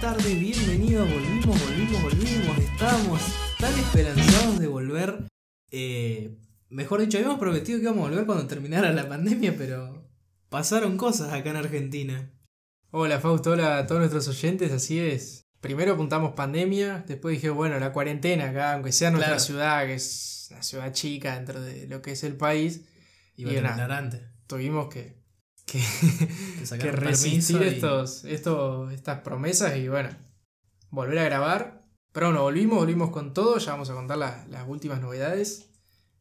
tardes, bienvenidos, volvimos, volvimos, volvimos, estamos tan esperanzados de volver. Eh, mejor dicho, habíamos prometido que íbamos a volver cuando terminara la pandemia, pero pasaron cosas acá en Argentina. Hola Fausto, hola a todos nuestros oyentes, así es. Primero apuntamos pandemia, después dije, bueno, la cuarentena acá, aunque sea nuestra Claro. ciudad, que es una ciudad chica dentro de lo que es el país, Iba Y a nada. terminar antes. tuvimos que, que, Que sacar que resistir y- estos, estos, estas promesas y bueno, volver a grabar. Pero bueno, volvimos, volvimos con todo, ya vamos a contar la- las últimas novedades.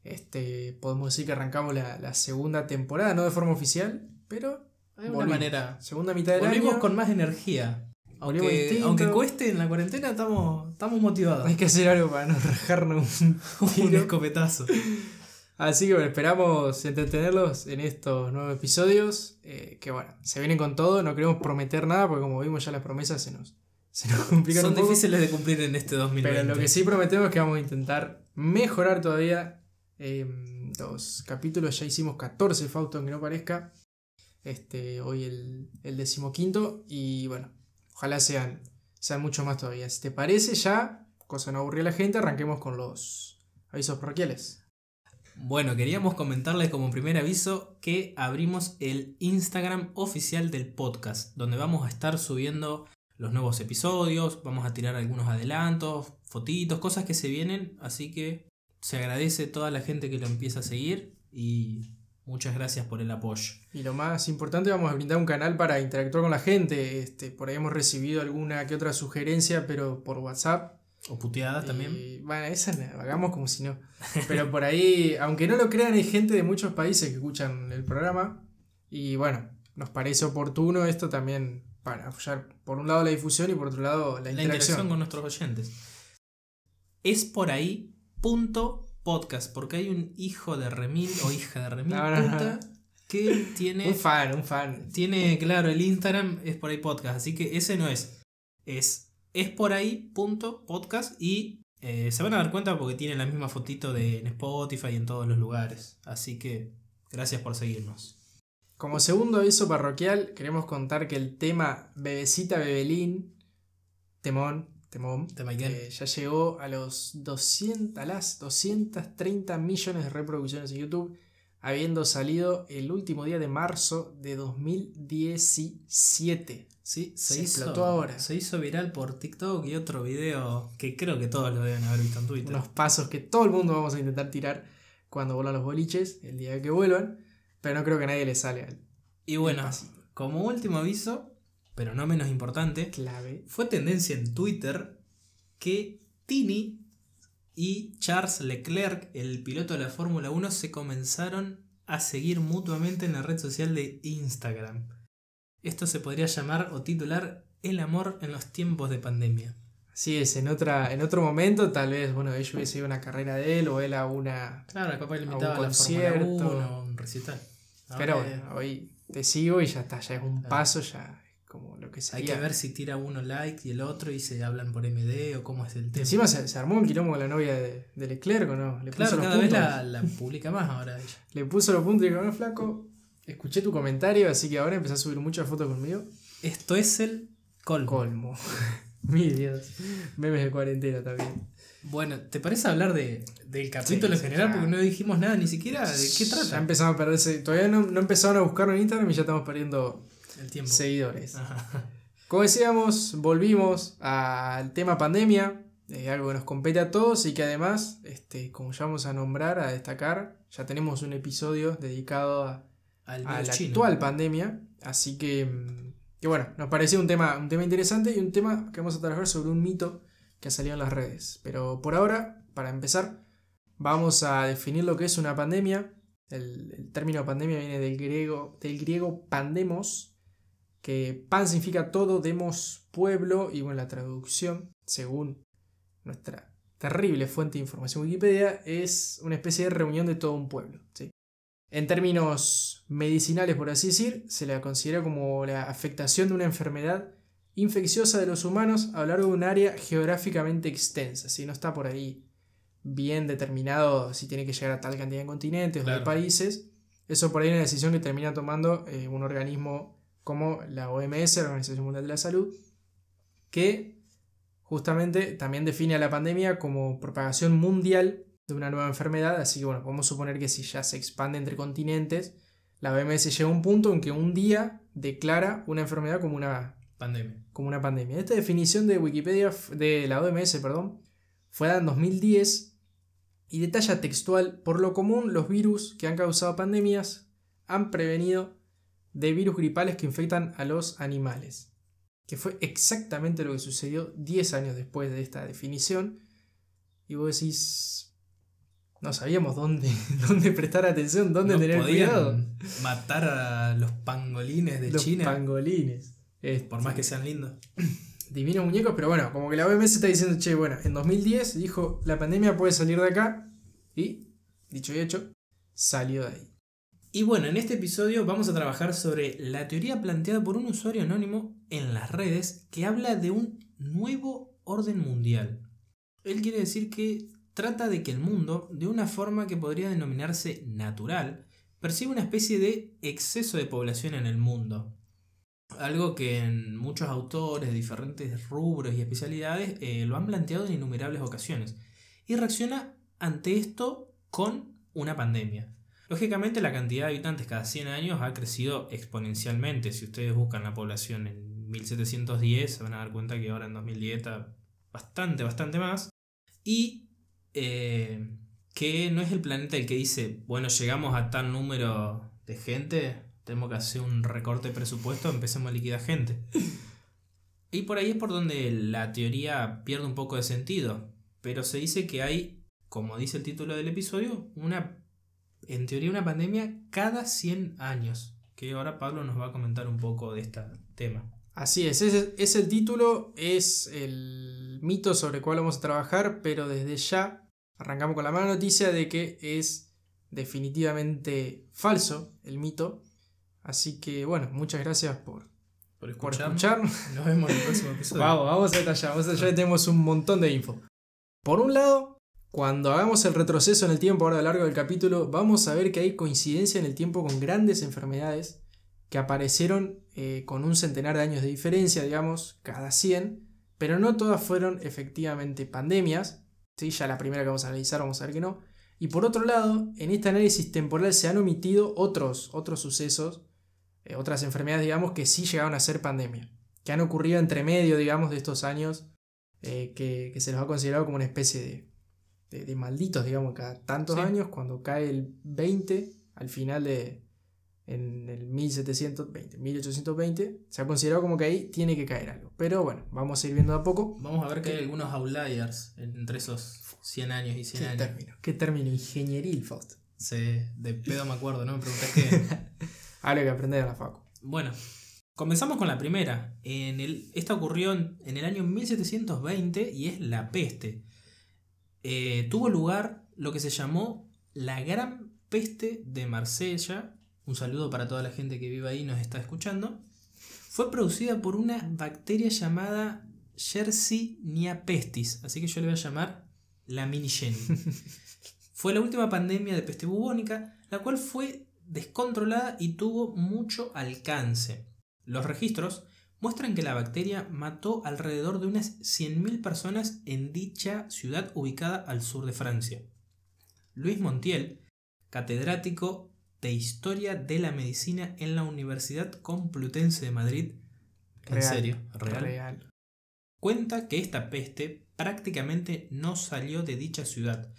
Este, podemos decir que arrancamos la, la segunda temporada, no de forma oficial, pero De alguna manera. segunda mitad del Volvimos año. con más energía. Aunque, aunque cueste en la cuarentena, estamos, estamos motivados. Hay que hacer algo para no rajarnos un escopetazo. Así que bueno, esperamos entretenerlos en estos nuevos episodios. eh, que bueno, se vienen con todo, no queremos prometer nada porque como vimos ya las promesas se nos, se nos complican Son un poco. difíciles de cumplir en este 2020. Pero lo que sí prometemos es que vamos a intentar mejorar todavía. eh, los capítulos ya hicimos 14, Fausto, aunque no parezca. Este, hoy el, el decimoquinto. Y bueno, ojalá sean, sean mucho más todavía. Si te parece, ya, cosa no aburrir a la gente, arranquemos con los avisos parroquiales. Bueno, queríamos comentarles como primer aviso que abrimos el Instagram oficial del podcast, donde vamos a estar subiendo los nuevos episodios, vamos a tirar algunos adelantos, fotitos, cosas que se vienen, así que se agradece a toda la gente que lo empieza a seguir y muchas gracias por el apoyo. Y lo más importante, vamos a brindar un canal para interactuar con la gente. Este, por ahí hemos recibido alguna que otra sugerencia, pero por WhatsApp. O puteadas también. Y, bueno, esa la hagamos como si no. Pero por ahí, aunque no lo crean, hay gente de muchos países que escuchan el programa. Y bueno, nos parece oportuno esto también para apoyar por un lado la difusión y por otro lado la, la interacción. interacción con nuestros oyentes. Es por ahí punto podcast, porque hay un hijo de remil o hija de remil No, no, no. puta que tiene, Un fan, un fan. tiene, claro, el Instagram es por ahí podcast, así que ese no es. Es es por ahí punto podcast y eh, se van a dar cuenta porque tiene la misma fotito de en Spotify y en todos los lugares. Así que gracias por seguirnos. Como segundo aviso parroquial, queremos contar que el tema Bebecita Bebelín, Temón, Temón, eh, ya llegó a los 200, a las 230 millones de reproducciones en YouTube, habiendo salido el último día de marzo de 2017. Sí, se, Se hizo, explotó ahora. Se hizo viral por TikTok y otro video que creo que todos lo deben haber visto en Twitter. Unos pasos que todo el mundo vamos a intentar tirar cuando vuelvan los boliches, el día que vuelvan, pero no creo que a nadie le salga Y bueno, como último aviso, pero no menos importante, clave. fue tendencia en Twitter que Tini y Charles Leclerc, el piloto de la Fórmula 1, se comenzaron a seguir mutuamente en la red social de Instagram. Esto se podría llamar o titular El amor en los tiempos de pandemia. Así es, en, otra, en otro momento tal vez, bueno, ellos hubiese ido a una carrera de él o él a una... Claro, capaz le A un invitaba a, la concierto. Fórmula 1 o un recital. Pero bueno, hoy te sigo y ya está, ya es un Claro. paso, ya como lo que Hay sería. que ver si tira uno like y el otro y se hablan por MD o cómo es el tema. Encima se, se armó un quilombo con la novia de, de Leclerc, ¿o ¿no? Le claro, puso cada los vez la, la publica más ahora ella. Le puso los puntos y dijo, no, flaco, escuché tu comentario, así que ahora empezó a subir muchas fotos conmigo. Esto es el colmo. Colmo. Mi Dios. Memes de cuarentena también. Bueno, ¿te parece hablar de, del capítulo Sí, en general? ya. Porque no dijimos nada ni siquiera de qué Ya trata empezamos a perderse. Todavía no, no empezaron a buscarlo en Instagram y ya estamos perdiendo el tiempo. seguidores. Ajá. Como decíamos, volvimos al tema pandemia, eh, algo que nos compete a todos y que además, este, como ya vamos a nombrar, a destacar, ya tenemos un episodio dedicado a, Al a la chino. actual pandemia, así que, mm, que bueno, nos pareció un tema, un tema interesante y un tema que vamos a trabajar sobre un mito que ha salido en las redes. Pero por ahora, para empezar, vamos a definir lo que es una pandemia. El, el término pandemia viene del griego, del griego pandemos, que pan significa todo, demos pueblo, y bueno, la traducción, según nuestra terrible fuente de información Wikipedia, es una especie de reunión de todo un pueblo. ¿sí? En términos medicinales, por así decir, se la considera como la afectación de una enfermedad infecciosa de los humanos a lo largo de un área geográficamente extensa. Si no está por ahí bien determinado si tiene que llegar a tal cantidad de continentes o de países, eso por ahí es una decisión que termina tomando eh, un organismo como la OMS, la Organización Mundial de la Salud, que justamente también define a la pandemia como propagación mundial de una nueva enfermedad, así que bueno, podemos suponer que si ya se expande entre continentes, la OMS llega a un punto en que un día declara una enfermedad como una pandemia. Como una pandemia. Esta definición de Wikipedia, de la OMS, perdón, fue dada en 2010 y detalla textual, por lo común los virus que han causado pandemias han prevenido de virus gripales que infectan a los animales, que fue exactamente lo que sucedió 10 años después de esta definición. Y vos decís, no sabíamos dónde, dónde prestar atención, dónde tener cuidado. Matar a los pangolines de China. Los pangolines. Por más que sean lindos. Divinos muñecos, pero bueno, como que la OMS está diciendo, che, bueno, en 2010 dijo, la pandemia puede salir de acá. Y, dicho y hecho, salió de ahí. Y bueno, en este episodio vamos a trabajar sobre la teoría planteada por un usuario anónimo en las redes que habla de un nuevo orden mundial. Él quiere decir que trata de que el mundo, de una forma que podría denominarse natural, percibe una especie de exceso de población en el mundo. Algo que en muchos autores de diferentes rubros y especialidades eh, lo han planteado en innumerables ocasiones. Y reacciona ante esto con una pandemia. Lógicamente la cantidad de habitantes cada 100 años ha crecido exponencialmente. Si ustedes buscan la población en 1710 se van a dar cuenta que ahora en 2010 está bastante, bastante más. Y eh, que no es el planeta el que dice, bueno, llegamos a tal número de gente, tenemos que hacer un recorte de presupuesto, empecemos a liquidar gente. Y por ahí es por donde la teoría pierde un poco de sentido. Pero se dice que hay, como dice el título del episodio, una en teoría una pandemia cada 100 años, que ahora Pablo nos va a comentar un poco de este tema. Así es, ese es el título, es el mito sobre el cual vamos a trabajar, pero desde ya arrancamos con la mala noticia de que es definitivamente falso el mito. Así que bueno, muchas gracias por, por, escucharnos. Nos vemos en el próximo episodio. vamos, vamos a detallar, vamos a detallar, tenemos un montón de info. Por un lado, cuando hagamos el retroceso en el tiempo ahora a lo largo del capítulo, vamos a ver que hay coincidencia en el tiempo con grandes enfermedades que aparecieron eh, con un centenar de años de diferencia, digamos, cada 100, pero no todas fueron efectivamente pandemias. ¿sí? Ya la primera que vamos a analizar vamos a ver que no. Y por otro lado, en este análisis temporal se han omitido otros, otros sucesos, eh, otras enfermedades, digamos, que sí llegaron a ser pandemia, que han ocurrido entre medio, digamos, de estos años, eh, que, que se los ha considerado como una especie de, de, malditos, digamos, cada tantos años, cuando cae el 20, al final de, en el 1720, 1820, se ha considerado como que ahí tiene que caer algo. Pero bueno, vamos a ir viendo a poco. Vamos a ver que hay algunos outliers entre esos 100 años y 100 ¿Qué años. Término? ¿Qué término? Ingenieril, Faust. Sí, de pedo me acuerdo, ¿no? Me preguntaste Algo que aprender a la facu. Bueno, comenzamos con la primera. En el, esta ocurrió en, en el año 1720 y es la peste. Eh, tuvo lugar lo que se llamó la Gran Peste de Marsella. Un saludo para toda la gente que vive ahí y nos está escuchando. Fue producida por una bacteria llamada Yersinia pestis, así que yo le voy a llamar la mini Jenny. fue la última pandemia de peste bubónica, la cual fue descontrolada y tuvo mucho alcance. Los registros muestran que la bacteria mató alrededor de unas 100.000 personas en dicha ciudad ubicada al sur de Francia. Luis Montiel, catedrático de Historia de la Medicina en la Universidad Complutense de Madrid, en serio, real, cuenta que esta peste prácticamente no salió de dicha ciudad,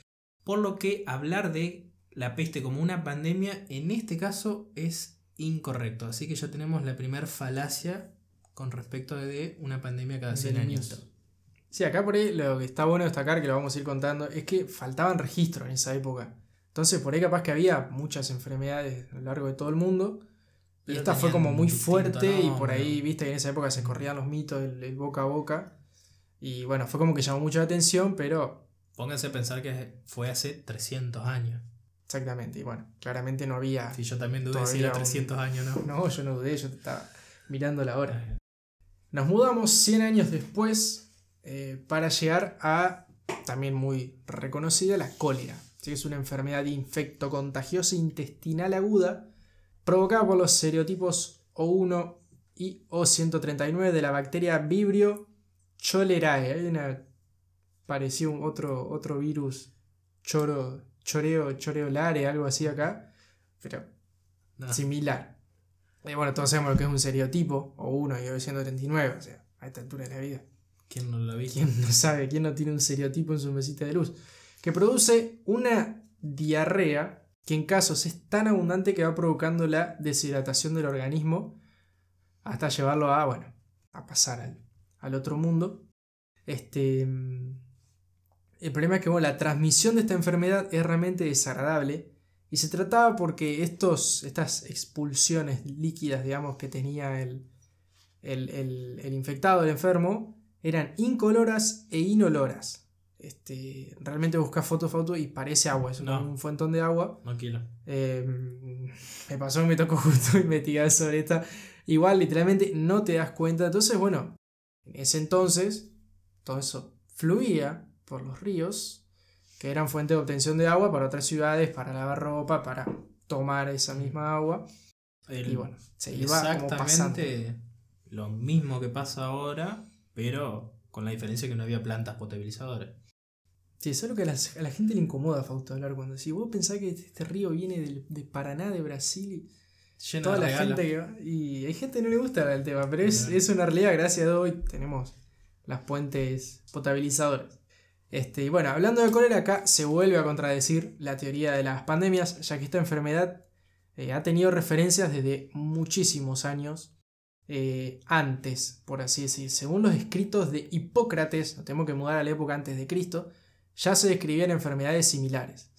por lo que hablar de la peste como una pandemia en este caso es incorrecto. Así que ya tenemos la primera falacia con respecto de una pandemia cada 100 años. Sí, acá por ahí lo que está bueno destacar, que lo vamos a ir contando, es que faltaban registros en esa época. Entonces, por ahí capaz que había muchas enfermedades a lo largo de todo el mundo. y esta fue como muy fuerte y por ahí, viste que en esa época se corrían los mitos, el, boca a boca. Y bueno, fue como que llamó mucha atención, pero... Pónganse a pensar que fue hace 300 años. Exactamente, y bueno, claramente no había... Sí, yo también dudé si era 300 años, ¿no? No, yo no dudé, yo estaba mirando la hora. Nos mudamos 100 años después eh, para llegar a, también muy reconocida, la cólera. que es una enfermedad infecto contagiosa intestinal aguda provocada por los serotipos O1 y O139 de la bacteria Vibrio cholerae. Hay una. Pareció un otro, otro virus. Choro. Choreo. Choreolare, algo así acá. Pero No. similar. Y bueno, todos sabemos lo que es un seriotipo. O 1 y 939. O sea, a esta altura de la vida. ¿Quién no lo ha visto? ¿Quién no sabe? ¿Quién no tiene un seriotipo en su mesita de luz? Que produce una diarrea que en casos es tan abundante que va provocando la deshidratación del organismo hasta llevarlo a, bueno, a pasar al, al otro mundo. Este, mm, el problema es que bueno, la transmisión de esta enfermedad es realmente desagradable y se trataba porque estos, estas expulsiones líquidas, digamos, que tenía el, el, el- el infectado, el enfermo, eran incoloras e inoloras. Este, realmente buscas foto foto y parece agua, es un- No. un fuentón de agua. Tranquilo. Eh, me pasó, me tocó justo investigar sobre esta. Igual, literalmente no te das cuenta. Entonces, bueno, en ese entonces, todo eso fluía por los ríos, que eran fuente de obtención de agua para otras ciudades, para lavar ropa, para tomar esa misma agua. El- Y bueno, se iba como exactamente lo mismo que pasa ahora, pero con la diferencia que no había plantas potabilizadoras. Sí, eso es lo que a la, a la gente le incomoda, Fausto, hablar cuando si vos pensás que este río viene del- de Paraná, de Brasil, y Lleno toda de la gente que va. Y hay gente que no le gusta el tema, pero es, es una realidad. Gracias a hoy tenemos las puentes potabilizadoras. Este, y bueno, hablando de cólera, acá se vuelve a contradecir la teoría de las pandemias, ya que esta enfermedad eh, ha tenido referencias desde muchísimos años eh, antes, por así decir. Según los escritos de Hipócrates, nos tenemos que mudar a la época antes de Cristo, ya se describían enfermedades similares.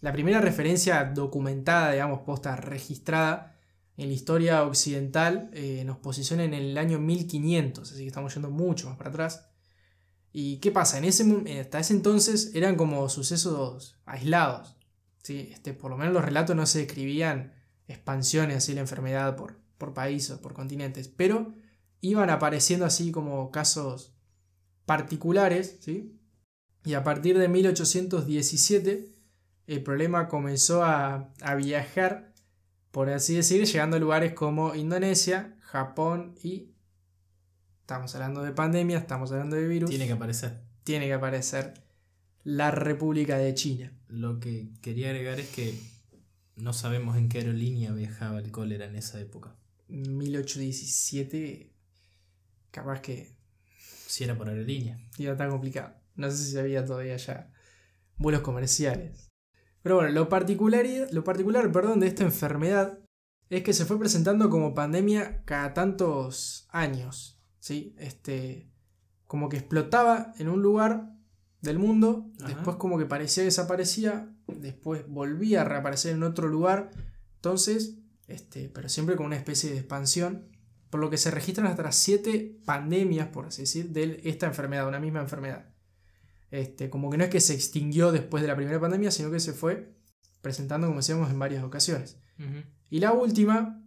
La primera referencia documentada, digamos, posta registrada en la historia occidental eh, nos posiciona en el año 1500, así que estamos yendo mucho más para atrás. ¿Y qué pasa? En ese, hasta ese entonces eran como sucesos aislados. ¿sí? Este, por lo menos los relatos no se describían expansiones así la enfermedad por, por países, por continentes, pero iban apareciendo así como casos particulares, ¿sí? Y a partir de 1817 el problema comenzó a, a viajar, por así decir, llegando a lugares como Indonesia, Japón y... Estamos hablando de pandemia, estamos hablando de virus. Tiene que aparecer. tiene que aparecer la República de China. Lo que quería agregar es que no sabemos en qué aerolínea viajaba el cólera en esa época. 1817, capaz que Si era por aerolínea. iba tan complicado. No sé si había todavía ya vuelos comerciales. Pero bueno, lo particular, lo particular perdón, de esta enfermedad es que se fue presentando como pandemia cada tantos años. ¿Sí? Este, como que explotaba en un lugar del mundo, Ajá. después como que parecía desaparecía, después volvía a reaparecer en otro lugar. Entonces, este, pero siempre con una especie de expansión, por lo que se registran hasta siete pandemias, por así decir, de esta enfermedad, una misma enfermedad. Este, como que no es que se extinguió después de la primera pandemia, sino que se fue presentando, como decíamos, en varias ocasiones. Y la última,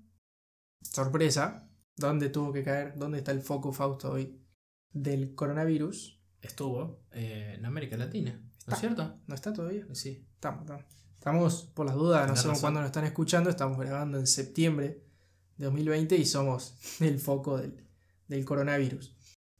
sorpresa, ¿dónde tuvo que caer? ¿Dónde está el foco Fausto hoy? Del coronavirus. Estuvo eh, en América Latina. ¿No Está. es cierto? ¿No está todavía? Sí. Estamos, estamos. Estamos, por las dudas, no sabemos cuándo nos están escuchando, estamos grabando en septiembre de 2020 y somos el foco del, del coronavirus.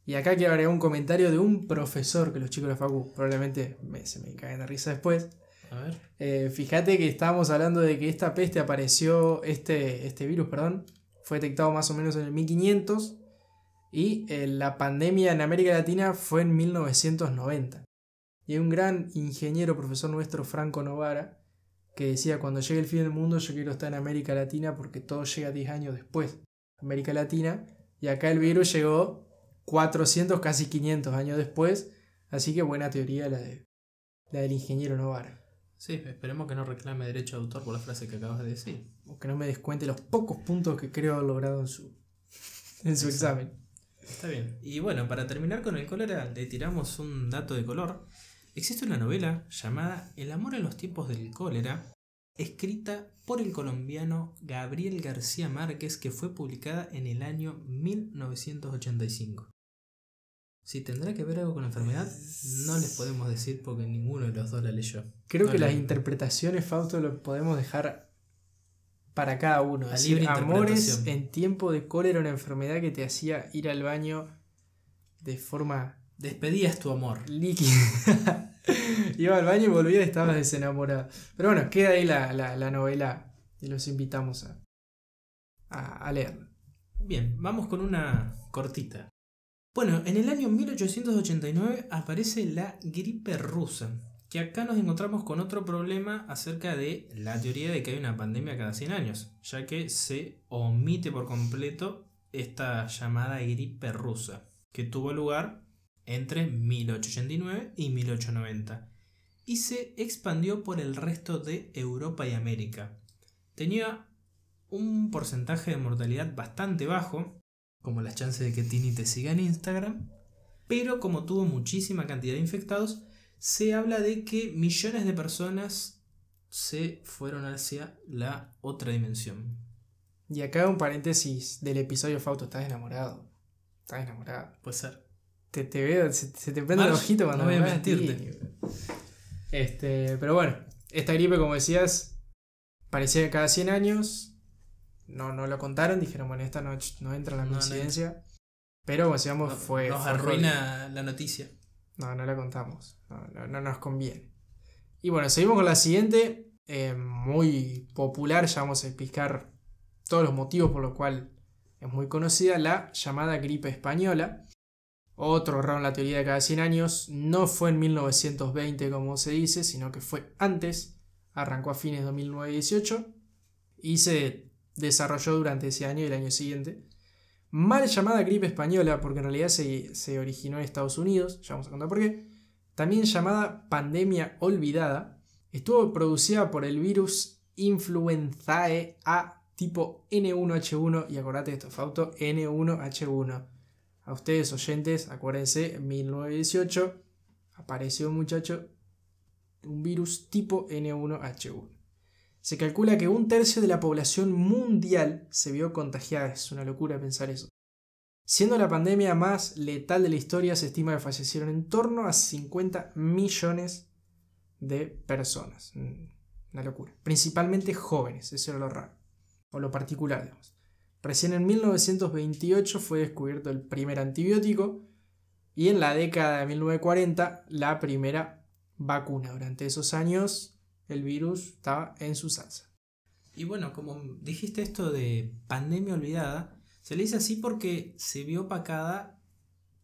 Y acá quiero agregar un comentario de un profesor que los chicos de la Facu probablemente me- se me caen de risa después. A ver. Eh, fíjate que estábamos hablando de que esta peste apareció, este, este virus, perdón, fue detectado más o menos en el 1500 y eh, la pandemia en América Latina fue en 1990. Y hay un gran ingeniero, profesor nuestro, Franco Novara, que decía, cuando llegue el fin del mundo yo quiero estar en América Latina porque todo llega 10 años después. América Latina, y acá el virus llegó 400, casi 500 años después, así que buena teoría la, de, la del ingeniero Novara. Sí, esperemos que no reclame derecho de autor por la frase que acabas de decir. o que no me descuente los pocos puntos que creo haber logrado en su, en su Exacto. examen. Está bien. Y bueno, para terminar con el cólera, le tiramos un dato de color. Existe una novela llamada El amor en los tiempos del cólera, escrita por el colombiano Gabriel García Márquez, que fue publicada en el año 1985. Si tendrá que ver algo con la enfermedad, no les podemos decir porque ninguno de los dos la leyó. Creo No, que la- las interpretaciones, Fausto, lo podemos dejar para cada uno. Libre Amores en tiempo de cólera, una enfermedad que te hacía ir al baño de forma Despedías tu amor. líquida. Iba al baño y volvía y estabas desenamorado. Pero bueno, queda ahí la, la- la novela y los invitamos a, a, a leerla. Bien, vamos con una cortita. Bueno, en el año 1889 aparece la gripe rusa, que acá nos encontramos con otro problema acerca de la teoría de que hay una pandemia cada 100 años, ya que se omite por completo esta llamada gripe rusa, que tuvo lugar entre 1889 y 1890, y se expandió por el resto de Europa y América. Tenía un porcentaje de mortalidad bastante bajo, como las chances de que Tini te siga en Instagram, pero como tuvo muchísima cantidad de infectados, se habla de que millones de personas se fueron hacia la otra dimensión. Y acá un paréntesis del episodio Fausto, estás enamorado. Estás enamorado. Puede ser. Te, te veo, se, se te prende el Marge, ojito cuando no voy a mentirte. Este, pero bueno, esta gripe, como decías, parecía cada 100 años. No, no lo contaron, dijeron, bueno, esta no, no entra en la No, no coincidencia. Pero como decíamos, No- fue. nos fue arruina la noticia. No, no la contamos. No, no, no nos conviene. Y bueno, seguimos con la siguiente. eh, muy popular, ya vamos a explicar todos los motivos por los cuales es muy conocida, la llamada gripe española. Otro error en la teoría de cada 100 años. No fue en 1920 como se dice, sino que fue antes. Arrancó a fines de 2009-18 y se desarrolló durante ese año y el año siguiente. Mal llamada gripe española, porque en realidad se, se originó en Estados Unidos, ya vamos a contar por qué. También llamada pandemia olvidada, estuvo producida por el virus Influenzae A tipo N1H1, y acordate de esto, Fausto, N1H1. A ustedes oyentes, acuérdense, en 1918 apareció un muchacho, un virus tipo N1H1. Se calcula que un tercio de la población mundial se vio contagiada. Es una locura pensar eso. Siendo la pandemia más letal de la historia, se estima que fallecieron en torno a 50 millones de personas. Mm, Una locura. Principalmente jóvenes, eso era lo raro. O lo particular, digamos. Recién en 1928 fue descubierto el primer antibiótico y en la década de 1940 la primera vacuna. Durante esos años el virus estaba en su salsa. Y bueno, como dijiste esto de pandemia olvidada, se le dice así porque se vio opacada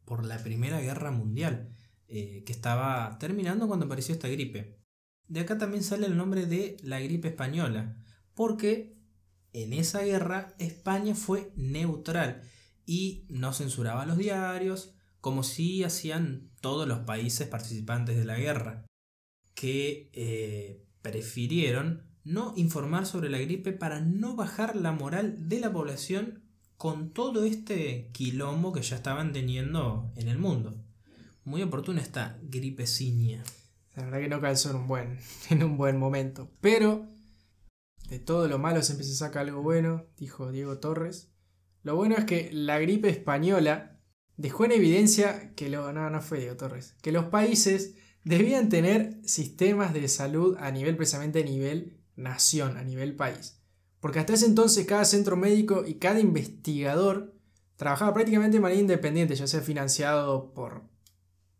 por la Primera Guerra Mundial, eh, que estaba terminando cuando apareció esta gripe. De acá también sale el nombre de la gripe española, porque en esa guerra España fue neutral y no censuraba los diarios, como si hacían todos los países participantes de la guerra, que eh, prefirieron no informar sobre la gripe para no bajar la moral de la población con todo este quilombo que ya estaban teniendo en el mundo. Muy oportuna esta gripeciña. La verdad que no calzó en un buen, en un buen momento. Pero de todo lo malo siempre se saca algo bueno, dijo Diego Torres. Lo bueno es que la gripe española dejó en evidencia que lo, no, no fue Diego Torres, que los países debían tener sistemas de salud a nivel precisamente a nivel nación, a nivel país. Porque hasta ese entonces cada centro médico y cada investigador trabajaba prácticamente de manera independiente, ya sea financiado por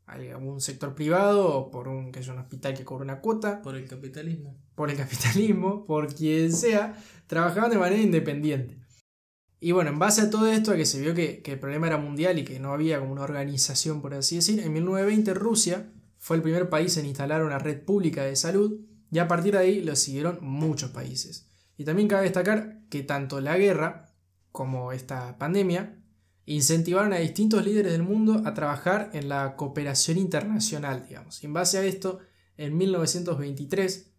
algún sector privado o por un, que es un hospital que cobra una cuota, Por el capitalismo. por el capitalismo, por quien sea, trabajaban de manera independiente. Y bueno, en base a todo esto, a que se vio que, que el problema era mundial y que no había como una organización, por así decir, en 1920 Rusia fue el primer país en instalar una red pública de salud y a partir de ahí lo siguieron muchos países. Y también cabe destacar que tanto la guerra como esta pandemia incentivaron a distintos líderes del mundo a trabajar en la cooperación internacional, digamos. En base a esto, en 1923,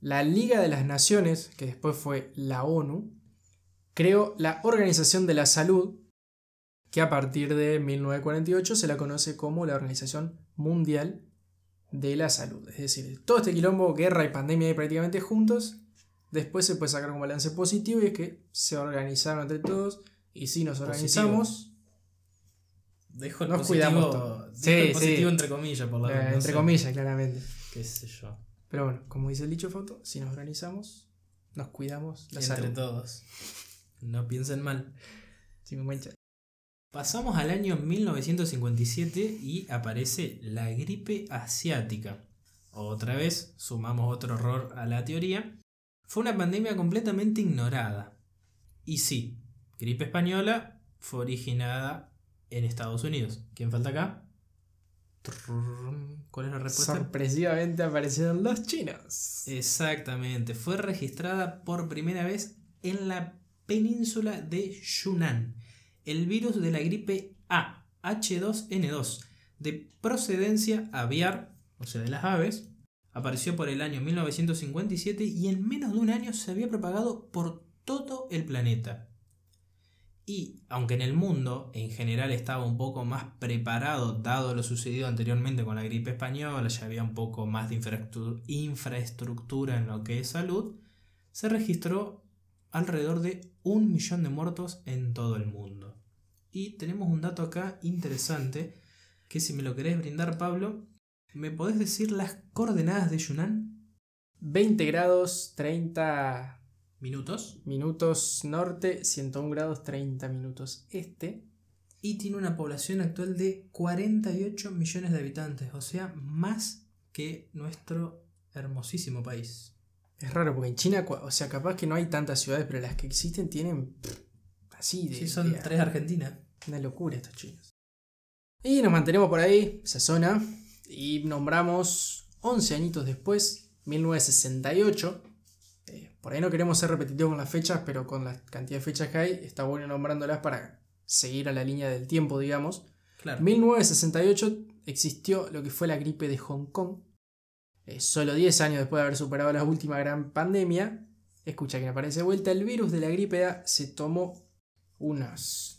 la Liga de las Naciones, que después fue la ONU, creó la Organización de la Salud, que a partir de 1948 se la conoce como la Organización Mundial de la Salud. Es decir, todo este quilombo, guerra y pandemia ahí prácticamente juntos, después se puede sacar un balance positivo y es que se organizaron entre todos y si nos organizamos, Dejo el Nos positivo, cuidamos dejo el Sí, positivo sí. entre comillas, por la eh, entre comillas, claramente. Qué sé yo. Pero bueno, como dice el dicho foto, si nos organizamos, nos cuidamos la entre salud. todos. No piensen mal. Sí, me mancha. Pasamos al año 1957 y aparece la gripe asiática. Otra vez sumamos otro error a la teoría. Fue una pandemia completamente ignorada. Y sí, gripe española fue originada en Estados Unidos. ¿Quién falta acá? ¿Cuál es la respuesta? Sorpresivamente aparecieron los chinos. Exactamente, fue registrada por primera vez en la península de Yunnan. El virus de la gripe A, H2N2, de procedencia aviar, o sea, de las aves, apareció por el año 1957 y en menos de un año se había propagado por todo el planeta. Y aunque en el mundo en general estaba un poco más preparado, dado lo sucedido anteriormente con la gripe española, ya había un poco más de infraestructura en lo que es salud, se registró alrededor de un millón de muertos en todo el mundo. Y tenemos un dato acá interesante, que si me lo querés brindar Pablo, ¿me podés decir las coordenadas de Yunnan? 20 grados 30 minutos. Minutos norte, 101 grados 30 minutos este. Y tiene una población actual de 48 millones de habitantes, o sea, más que nuestro hermosísimo país. Es raro porque en China, o sea, capaz que no hay tantas ciudades, pero las que existen tienen así de. Sí, son tres Argentinas. Una locura estos chinos. Y nos mantenemos por ahí, esa zona, y nombramos 11 añitos después, 1968, por ahí no queremos ser repetitivos con las fechas, pero con la cantidad de fechas que hay, está bueno nombrándolas para seguir a la línea del tiempo, digamos. En 1968 existió lo que fue la gripe de Hong Kong. Eh, solo 10 años después de haber superado la última gran pandemia, escucha que aparece de vuelta, el virus de la gripe A se tomó unas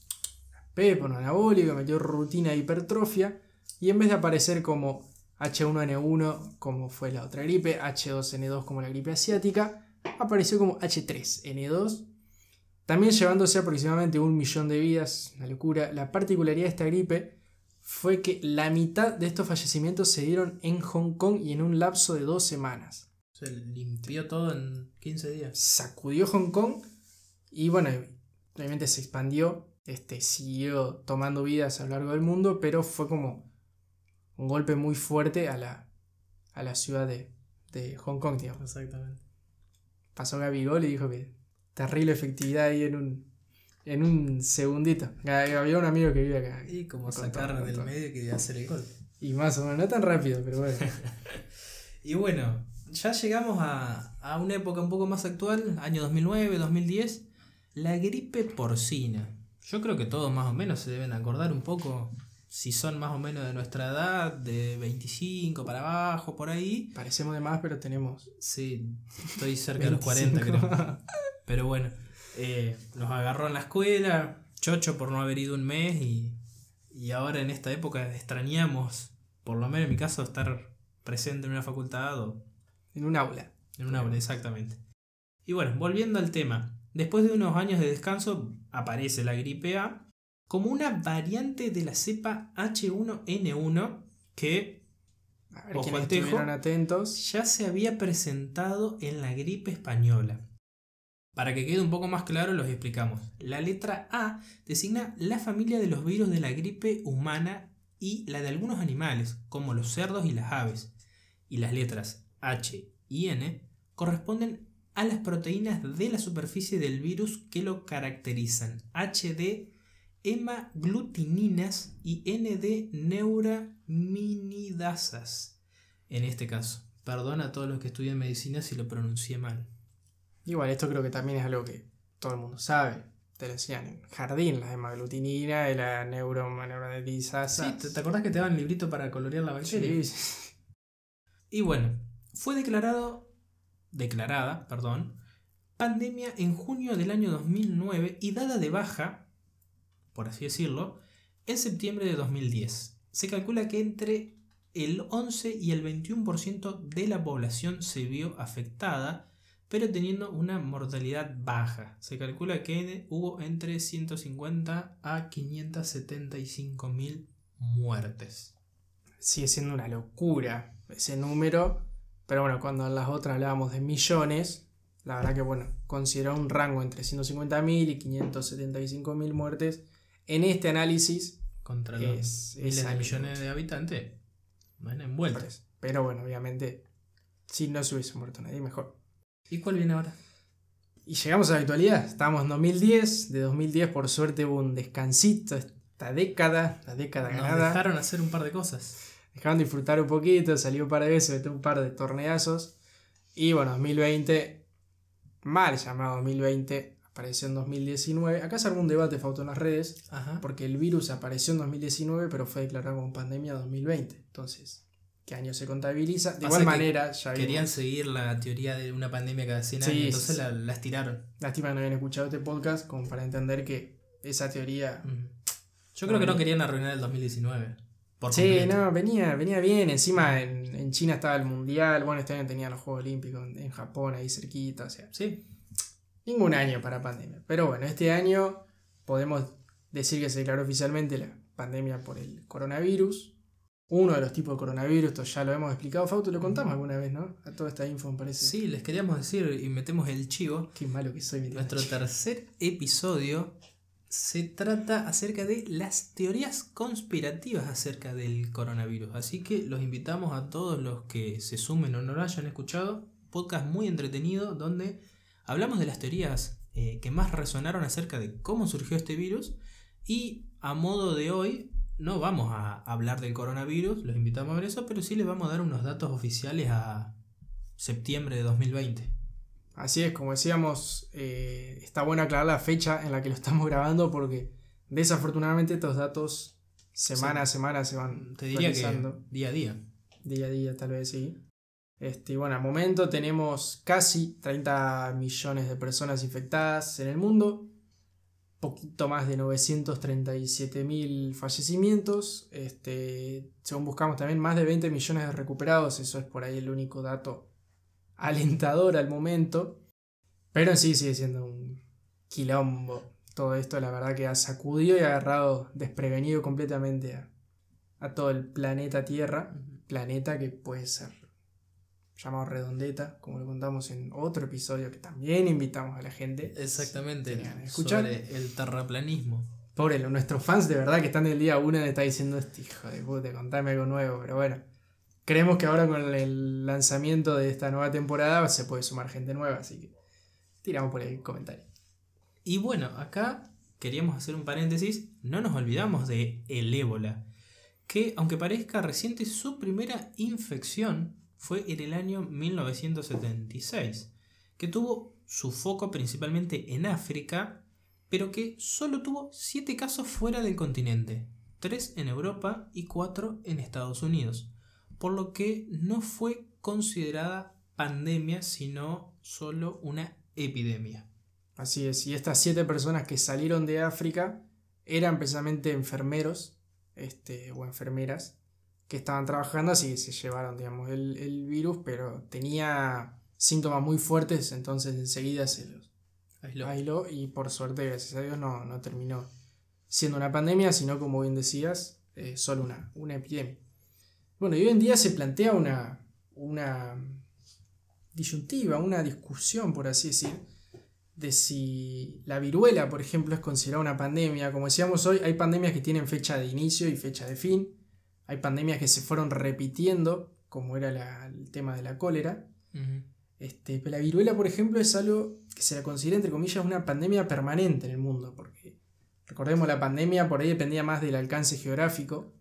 un anabólico, metió rutina de hipertrofia y en vez de aparecer como H1N1 como fue la otra gripe, H2N2 como la gripe asiática, apareció como H3N2, también llevándose aproximadamente un millón de vidas, una locura. La particularidad de esta gripe fue que la mitad de estos fallecimientos se dieron en Hong Kong y en un lapso de dos semanas. Se limpió todo en 15 días. Sacudió Hong Kong y bueno, obviamente se expandió, este, siguió tomando vidas a lo largo del mundo, pero fue como un golpe muy fuerte a la, a la ciudad de, de Hong Kong, digamos. Exactamente pasó Gabigol y dijo que terrible efectividad ahí en un, en un segundito. Había un amigo que vive acá. Y como sacar del medio que iba a hacer el gol. Y más o menos, no tan rápido, pero bueno. y bueno, ya llegamos a, a, una época un poco más actual, año 2009, 2010, la gripe porcina. Yo creo que todos más o menos se deben acordar un poco si son más o menos de nuestra edad, de 25 para abajo, por ahí. Parecemos de más, pero tenemos. Sí, estoy cerca de los 40, creo. Pero bueno, eh, nos agarró en la escuela, chocho por no haber ido un mes y, y ahora en esta época extrañamos, por lo menos en mi caso, estar presente en una facultad o. En un aula. En un aula, exactamente. Y bueno, volviendo al tema. Después de unos años de descanso, aparece la gripe A como una variante de la cepa H1N1 que, ojo atentos. ya se había presentado en la gripe española. Para que quede un poco más claro, los explicamos. La letra A designa la familia de los virus de la gripe humana y la de algunos animales, como los cerdos y las aves. Y las letras H y N corresponden a las proteínas de la superficie del virus que lo caracterizan. HD hemaglutininas y ND-neuraminidasas. En este caso, perdón a todos los que estudian medicina si lo pronuncié mal. Igual, esto creo que también es algo que todo el mundo sabe. Te lo decían en jardín, la hemaglutinina y la neurominidasas. Sí, ¿te, acordás que te daban librito para colorear la bacteria? Sí. Y bueno, fue declarado, declarada, perdón, pandemia en junio del año 2009 y dada de baja por así decirlo, en septiembre de 2010. Se calcula que entre el 11 y el 21% de la población se vio afectada, pero teniendo una mortalidad baja. Se calcula que hubo entre 150 a 575 mil muertes. Sigue siendo una locura ese número, pero bueno, cuando en las otras hablábamos de millones, la verdad que bueno, consideró un rango entre 150.000 y 575.000 muertes en este análisis Contra los es, es miles de millones de habitantes. Van envueltos. Pero bueno, obviamente, si no se hubiese muerto nadie, mejor. ¿Y cuál viene ahora? Y llegamos a la actualidad. Estamos en 2010. De 2010, por suerte, hubo un descansito esta década, la década Nos ganada. dejaron hacer un par de cosas. Dejaron disfrutar un poquito, salió un par de veces, metió un par de torneazos. Y bueno, 2020, mal llamado 2020, apareció en 2019. Acá se armó un debate, Fausto, en las redes, Ajá. porque el virus apareció en 2019, pero fue declarado como pandemia en 2020. Entonces, ¿qué año se contabiliza? De Pasa igual manera, ya Querían vimos. seguir la teoría de una pandemia cada 100 Sí, años, sí, entonces sí. la- las tiraron. Lástima que no habían escuchado este podcast como para entender que esa teoría. Yo creo que no querían arruinar el 2019. Por Sí, completo. no, venía, venía bien. Encima en, en China estaba el Mundial. Bueno, este año tenían los Juegos Olímpicos en, en Japón, ahí cerquita. O sea, Sí, ningún año para pandemia. Pero bueno, este año podemos decir que se declaró oficialmente la pandemia por el coronavirus. Uno de los tipos de coronavirus, esto ya lo hemos explicado, Fausto, lo contamos alguna vez, ¿no? A toda esta info me parece. sí, les queríamos decir y metemos el chivo. Qué malo que soy, Nuestro tercer episodio se trata acerca de las teorías conspirativas acerca del coronavirus. Así que los invitamos a todos los que se sumen o no lo hayan escuchado. Podcast muy entretenido donde hablamos de las teorías eh, que más resonaron acerca de cómo surgió este virus. Y a modo de hoy no vamos a hablar del coronavirus, los invitamos a ver eso, pero sí les vamos a dar unos datos oficiales a septiembre de 2020. Así es, como decíamos, eh, está bueno aclarar la fecha en la que lo estamos grabando porque desafortunadamente estos datos semana Sí. a semana se van Te diría que día a día. día a día, tal vez sí. Este, bueno, al momento tenemos casi 30 millones de personas infectadas en el mundo, poquito más de 937 mil fallecimientos. Este, según buscamos también más de 20 millones de recuperados, eso es por ahí el único dato alentador al momento. Pero en sí sigue siendo un quilombo. Todo esto, la verdad, que ha sacudido y ha agarrado desprevenido completamente a, a todo el planeta Tierra planeta que puede ser llamado Redondeta, como lo contamos en otro episodio que también invitamos a la gente. Exactamente. Escuchar. Sobre el terraplanismo. Pobre, nuestros fans de verdad que están del día uno está diciendo este hijo de puta, contame algo nuevo, pero bueno. Creemos que ahora con el lanzamiento de esta nueva temporada se puede sumar gente nueva, así que tiramos por el comentario. Y bueno, acá queríamos hacer un paréntesis. No nos olvidamos de el ébola. Que aunque parezca reciente, su primera infección fue en el año 1976. Que tuvo su foco principalmente en África, pero que solo tuvo 7 casos fuera del continente. 3 en Europa y 4 en Estados Unidos. Por lo que no fue considerada pandemia, sino solo una epidemia. Así es, y estas siete personas que salieron de África eran precisamente enfermeros este, o enfermeras que estaban trabajando, así que se llevaron digamos, el, el virus, pero tenía síntomas muy fuertes, entonces enseguida se los Aisló. aisló y por suerte, gracias a Dios, no, no terminó siendo una pandemia, sino como bien decías, eh, solo una, una epidemia. Bueno, y hoy en día se plantea una, una disyuntiva, una discusión, por así decir, de si la viruela, por ejemplo, es considerada una pandemia. Como decíamos hoy, hay pandemias que tienen fecha de inicio y fecha de fin. Hay pandemias que se fueron repitiendo, como era la- el tema de la cólera. Este, pero la viruela, por ejemplo, es algo que se la considera, entre comillas, una pandemia permanente en el mundo, porque recordemos, la pandemia por ahí dependía más del alcance geográfico.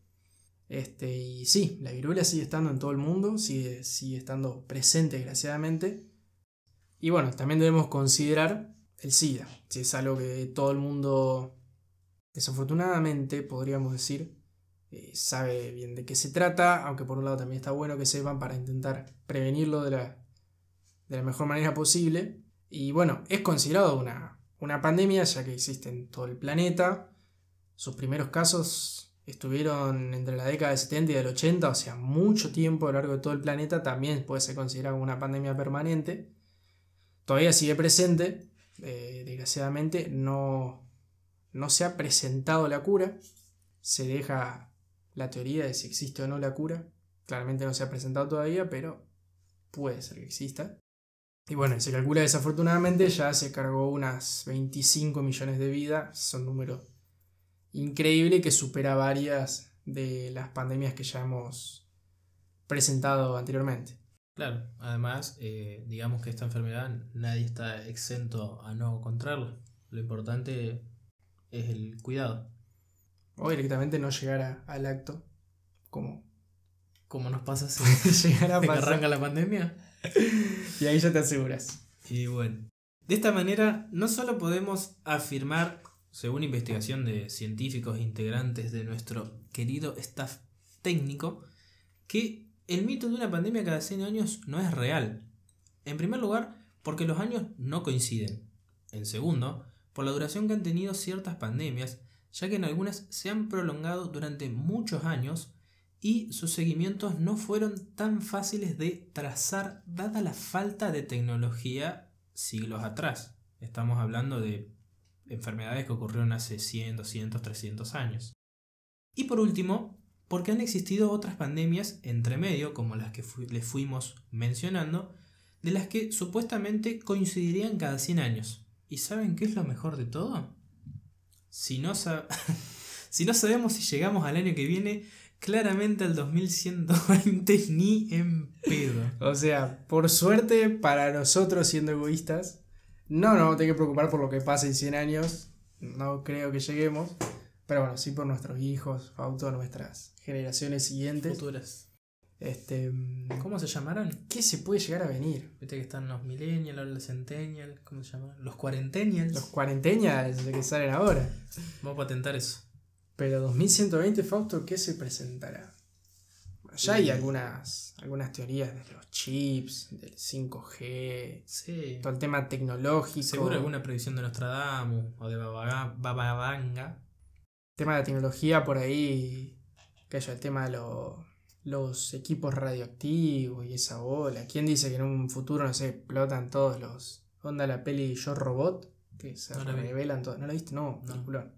Este, y sí, la viruela sigue estando en todo el mundo, sigue, sigue estando presente, desgraciadamente. Y bueno, también debemos considerar el SIDA, si es algo que todo el mundo, desafortunadamente, podríamos decir, eh, sabe bien de qué se trata, aunque por un lado también está bueno que sepan para intentar prevenirlo de la, de la mejor manera posible. Y bueno, es considerado una, una pandemia ya que existe en todo el planeta. Sus primeros casos estuvieron entre la década del 70 y del 80, o sea, mucho tiempo a lo largo de todo el planeta. También puede ser considerado como una pandemia permanente. Todavía sigue presente, eh, desgraciadamente no, no se ha presentado la cura. Se deja la teoría de si existe o no la cura. Claramente no se ha presentado todavía, pero puede ser que exista. Y bueno, se calcula desafortunadamente ya se cargó unas 25 millones de vidas, son números increíble que supera varias de las pandemias que ya hemos presentado anteriormente. Claro, además, eh, digamos que esta enfermedad nadie está exento a no contraerla. Lo importante es el cuidado. O directamente no llegar a- al acto como ¿Cómo nos pasa si llegar a que pasar. arranca la pandemia? Y ahí ya te aseguras. Y bueno, de esta manera no solo podemos afirmar, según investigación de científicos integrantes de nuestro querido staff técnico, que el mito de una pandemia cada 100 años no es real. En primer lugar, porque los años no coinciden. En segundo, por la duración que han tenido ciertas pandemias, ya que en algunas se han prolongado durante muchos años y sus seguimientos no fueron tan fáciles de trazar dada la falta de tecnología siglos atrás. Estamos hablando de enfermedades que ocurrieron hace 100, 200, 300 años. Y por último, porque han existido otras pandemias entre medio, como las que les fuimos mencionando, de las que supuestamente coincidirían cada 100 años. ¿Y saben qué es lo mejor de todo? Si no, si no sabemos si llegamos al año que viene, claramente al 2120 ni en pedo. O sea, por suerte para nosotros siendo egoístas, no nos vamos a tener que preocupar por lo que pase en 100 años. No creo que lleguemos. Pero bueno, sí por nuestros hijos, auto nuestras generaciones siguientes. Futuras. Este, ¿Cómo se llamarán? ¿Qué se puede llegar a venir? Viste que están los millennials, los centennials, ¿cómo se llaman? Los cuarentennials. Los cuarenteñas que salen ahora. Vamos a patentar eso. Pero 2120, Fausto, ¿qué se presentará? Ya hay algunas, algunas teorías de los chips, del 5G, Sí. todo el tema tecnológico. Seguro alguna predicción de Nostradamus o de Bababanga. tema de la tecnología por ahí, que haya el tema de lo- los equipos radioactivos y esa bola. ¿Quién dice que en un futuro, no sé, explotan todos los... Onda la peli Yo Robot, que se No revelan todos. ¿No la viste? No, No. peliculón.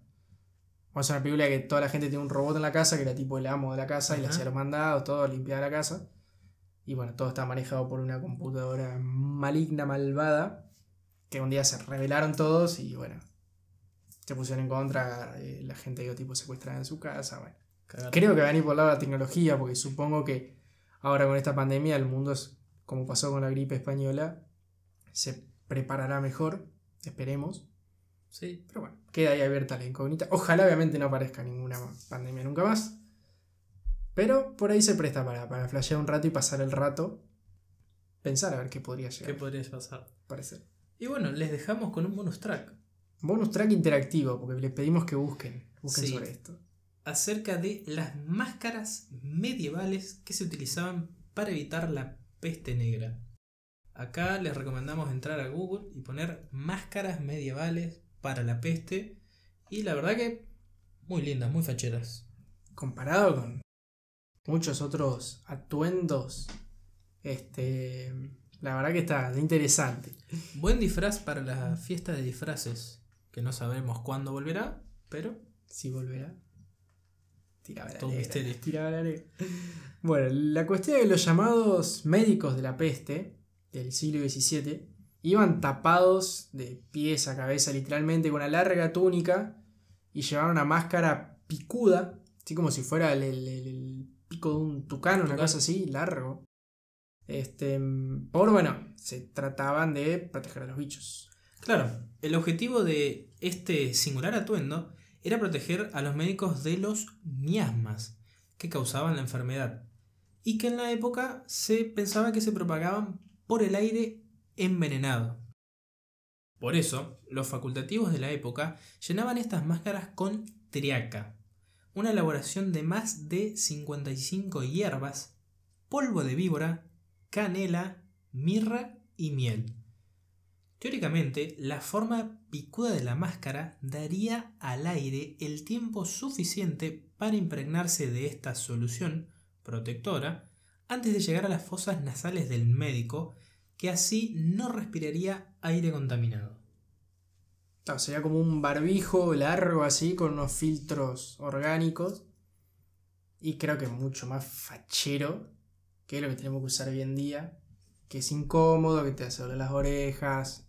A una película que toda la gente tiene un robot en la casa, que era tipo el amo de la casa y le Ajá. hacía los mandados, todo, limpiaba la casa. Y bueno, todo está manejado por una computadora maligna, malvada, que un día se rebelaron todos y bueno, se pusieron en contra, eh, la gente dio tipo secuestrada en su casa, bueno. Creo que va a venir por el lado de la tecnología, porque supongo que ahora con esta pandemia el mundo, es, como pasó con la gripe española, se preparará mejor, esperemos. Sí. Pero bueno, queda ahí abierta la incógnita. Ojalá obviamente no aparezca ninguna pandemia nunca más. Pero por ahí se presta para, para flashear un rato y pasar el rato. Pensar a ver qué podría llegar ¿Qué podría pasar? parecer. Y bueno, les dejamos con un bonus track Bonus track interactivo, porque les pedimos que busquen, busquen Sí. sobre esto. acerca de las máscaras medievales que se utilizaban para evitar la peste negra. Acá les recomendamos entrar a Google y poner máscaras medievales para la peste. Y la verdad que muy lindas, muy facheras. comparado con muchos otros atuendos, este, la verdad que está interesante. Buen disfraz para la fiesta de disfraces, que no sabemos cuándo volverá, pero Si volverá. Todo misterio. Bueno, la cuestión es que los llamados médicos de la peste del siglo XVII iban tapados de pies a cabeza literalmente con una larga túnica y llevaban una máscara picuda, así como si fuera el, el- el- pico de un tucano, una cosa así, largo. Este, por bueno, se trataban de proteger a los bichos. Claro, el objetivo de este singular atuendo era proteger a los médicos de los miasmas que causaban la enfermedad y que en la época se pensaba que se propagaban por el aire envenenado. Por eso, los facultativos de la época llenaban estas máscaras con triaca, una elaboración de más de 55 hierbas, polvo de víbora, canela, mirra y miel. Teóricamente, la forma picuda de la máscara daría al aire el tiempo suficiente para impregnarse de esta solución protectora antes de llegar a las fosas nasales del médico, que así no respiraría aire contaminado. Claro, sería como un barbijo largo así con unos filtros orgánicos. Y creo que mucho más fachero que lo que tenemos que usar hoy en día. Que es incómodo, que te hace doler las orejas.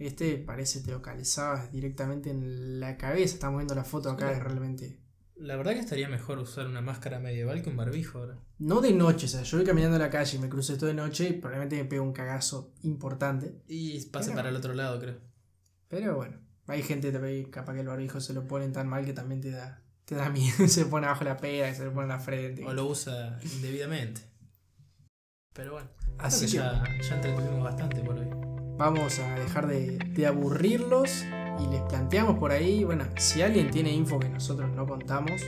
Este parece te localizabas directamente en la cabeza. Estamos viendo la foto acá, Sí. es realmente. La verdad que estaría mejor usar una máscara medieval que un barbijo ahora. No de noche, o sea, yo voy caminando en la calle y me crucé esto de noche y probablemente me pego un cagazo importante. Y pasa Pero- para el otro lado, creo. Pero bueno, hay gente también, capaz que el barbijo se lo ponen tan mal que también te da, te da miedo. se pone abajo la pera y se lo pone en la frente. O lo usa indebidamente. Pero bueno, Así Así que ya, ya entretuvimos bastante por hoy. vamos a dejar de, de aburrirlos y les planteamos por ahí, bueno, si alguien tiene info que nosotros no contamos,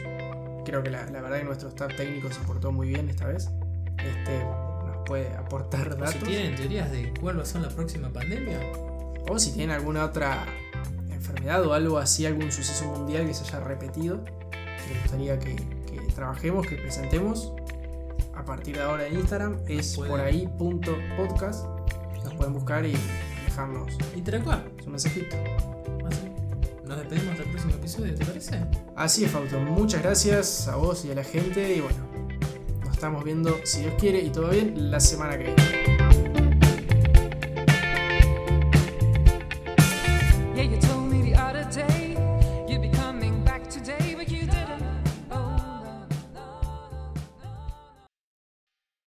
creo que la, la verdad que nuestro staff técnico se portó muy bien esta vez. Este nos puede aportar O datos. si tienen teorías de cuál va a ser la próxima pandemia, O si tienen alguna otra enfermedad o algo así, algún suceso mundial que se haya repetido, que les gustaría que, que trabajemos, que presentemos. A partir de ahora en Instagram es por ahí punto podcast. Nos pueden buscar y dejarnos interactuar. su mensajito. Nos despedimos hasta el próximo episodio, ¿te parece? Así es, Fausto. Muchas gracias a vos y a la gente. Y bueno, nos estamos viendo, si Dios quiere y todo bien, la semana que viene.